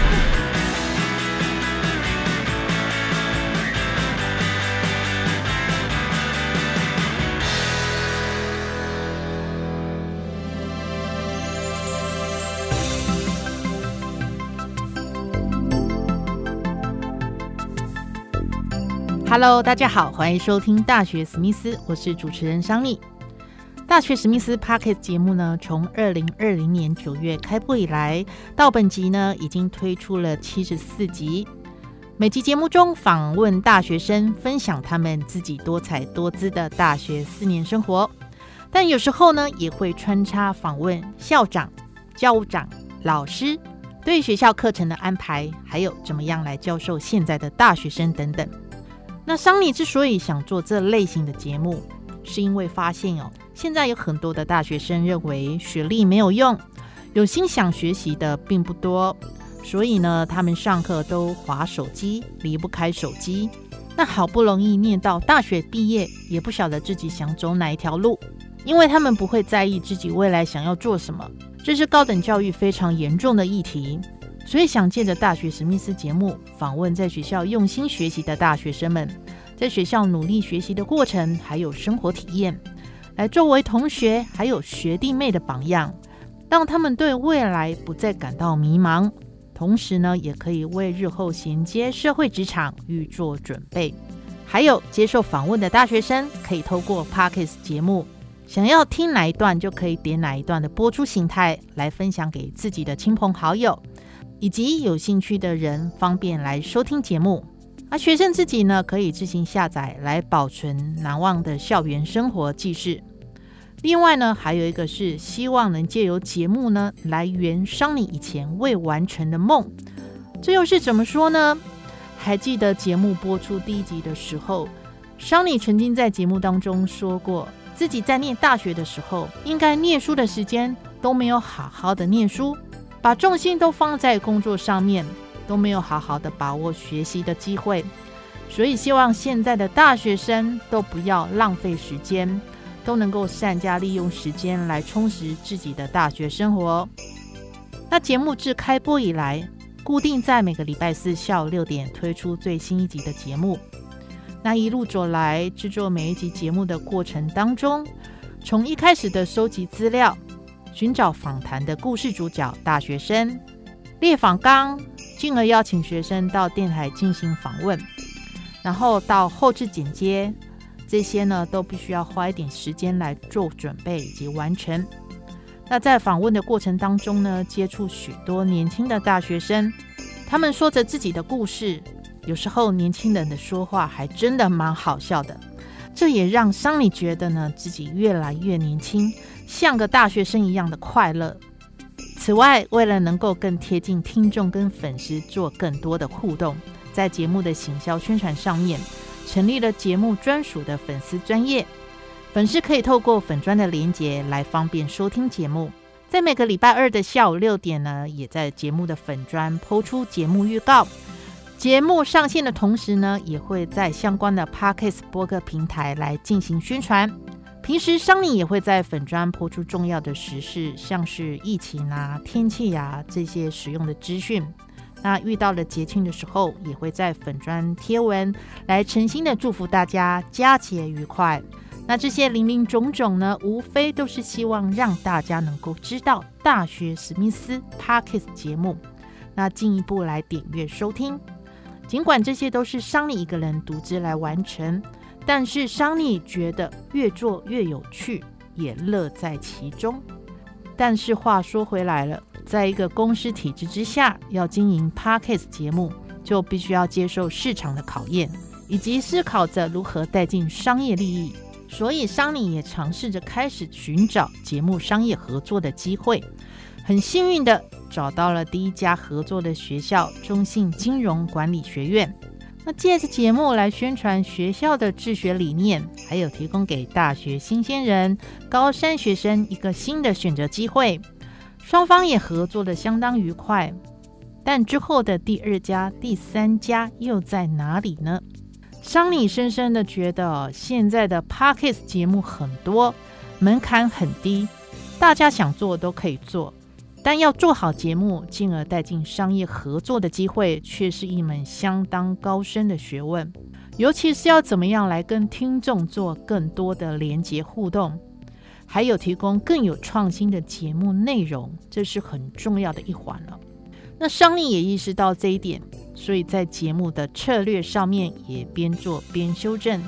Hello，大家好，欢迎收听《大学史密斯》，我是主持人桑尼。《大学史密斯》Pocket 节目呢，从二零二零年九月开播以来，到本集呢，已经推出了七十四集。每集节目中访问大学生，分享他们自己多彩多姿的大学四年生活，但有时候呢，也会穿插访问校长、教务长、老师对学校课程的安排，还有怎么样来教授现在的大学生等等。那桑尼之所以想做这类型的节目，是因为发现哦，现在有很多的大学生认为学历没有用，有心想学习的并不多，所以呢，他们上课都划手机，离不开手机。那好不容易念到大学毕业，也不晓得自己想走哪一条路，因为他们不会在意自己未来想要做什么，这是高等教育非常严重的议题。所以想借着大学史密斯节目访问在学校用心学习的大学生们，在学校努力学习的过程，还有生活体验，来作为同学还有学弟妹的榜样，让他们对未来不再感到迷茫，同时呢，也可以为日后衔接社会职场预做准备。还有接受访问的大学生，可以透过 Parkes 节目，想要听哪一段就可以点哪一段的播出形态来分享给自己的亲朋好友。以及有兴趣的人方便来收听节目，而学生自己呢可以自行下载来保存难忘的校园生活记事。另外呢，还有一个是希望能借由节目呢来圆伤你以前未完成的梦。这又是怎么说呢？还记得节目播出第一集的时候，伤你曾经在节目当中说过，自己在念大学的时候，应该念书的时间都没有好好的念书。把重心都放在工作上面，都没有好好的把握学习的机会，所以希望现在的大学生都不要浪费时间，都能够善加利用时间来充实自己的大学生活。那节目自开播以来，固定在每个礼拜四下午六点推出最新一集的节目。那一路走来，制作每一集节目的过程当中，从一开始的收集资料。寻找访谈的故事主角大学生，列访纲，进而邀请学生到电台进行访问，然后到后置剪接，这些呢都必须要花一点时间来做准备以及完成。那在访问的过程当中呢，接触许多年轻的大学生，他们说着自己的故事，有时候年轻人的说话还真的蛮好笑的，这也让桑尼觉得呢自己越来越年轻。像个大学生一样的快乐。此外，为了能够更贴近听众跟粉丝，做更多的互动，在节目的行销宣传上面，成立了节目专属的粉丝专业，粉丝可以透过粉专的连接来方便收听节目。在每个礼拜二的下午六点呢，也在节目的粉专抛出节目预告。节目上线的同时呢，也会在相关的 Podcast 播客平台来进行宣传。平时商尼也会在粉砖抛出重要的时事，像是疫情啊、天气呀这些实用的资讯。那遇到了节庆的时候，也会在粉砖贴文来诚心的祝福大家佳节愉快。那这些零零种种呢，无非都是希望让大家能够知道大学史密斯 Parkes 节目，那进一步来点阅收听。尽管这些都是商尼一个人独自来完成。但是桑尼觉得越做越有趣，也乐在其中。但是话说回来了，在一个公司体制之下，要经营 Parkes 节目，就必须要接受市场的考验，以及思考着如何带进商业利益。所以桑尼也尝试着开始寻找节目商业合作的机会。很幸运的找到了第一家合作的学校——中信金融管理学院。那借着节目来宣传学校的治学理念，还有提供给大学新鲜人、高三学生一个新的选择机会。双方也合作的相当愉快。但之后的第二家、第三家又在哪里呢？桑尼深深的觉得，现在的 Parkes 节目很多，门槛很低，大家想做都可以做。但要做好节目，进而带进商业合作的机会，却是一门相当高深的学问。尤其是要怎么样来跟听众做更多的连接互动，还有提供更有创新的节目内容，这是很重要的一环了。那商丽也意识到这一点，所以在节目的策略上面也边做边修正，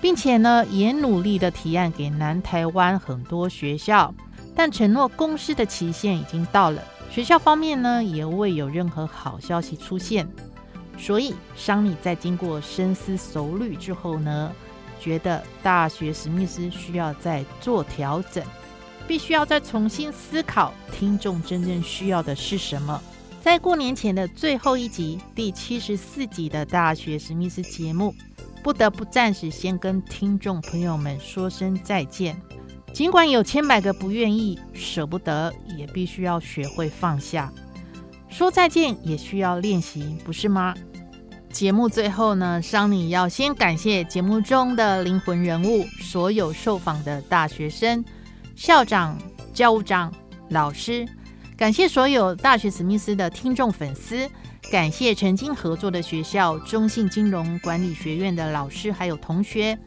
并且呢，也努力的提案给南台湾很多学校。但承诺公司的期限已经到了，学校方面呢也未有任何好消息出现，所以商里在经过深思熟虑之后呢，觉得大学史密斯需要再做调整，必须要再重新思考听众真正需要的是什么。在过年前的最后一集，第七十四集的大学史密斯节目，不得不暂时先跟听众朋友们说声再见。尽管有千百个不愿意、舍不得，也必须要学会放下。说再见也需要练习，不是吗？节目最后呢，桑尼要先感谢节目中的灵魂人物，所有受访的大学生、校长、教务长、老师，感谢所有大学史密斯的听众粉丝，感谢曾经合作的学校中信金融管理学院的老师还有同学。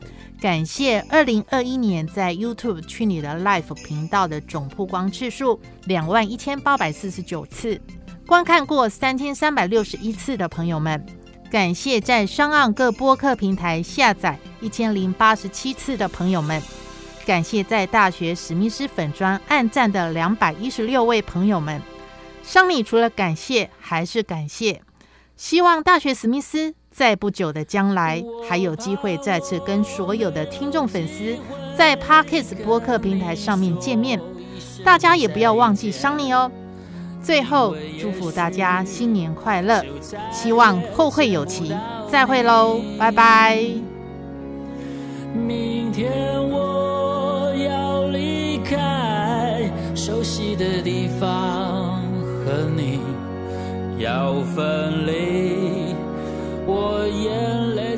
感谢二零二一年在 YouTube 去你的 Life 频道的总曝光次数两万一千八百四十九次，观看过三千三百六十一次的朋友们，感谢在商岸各播客平台下载一千零八十七次的朋友们，感谢在大学史密斯粉砖暗赞的两百一十六位朋友们。商里除了感谢还是感谢，希望大学史密斯。在不久的将来，还有机会再次跟所有的听众粉丝在 Parkes 播客平台上面见面。大家也不要忘记桑尼哦。最后，祝福大家新年快乐，希望后会有期。再会喽，拜拜。明天我要离开熟悉的地方，和你要分离。我眼泪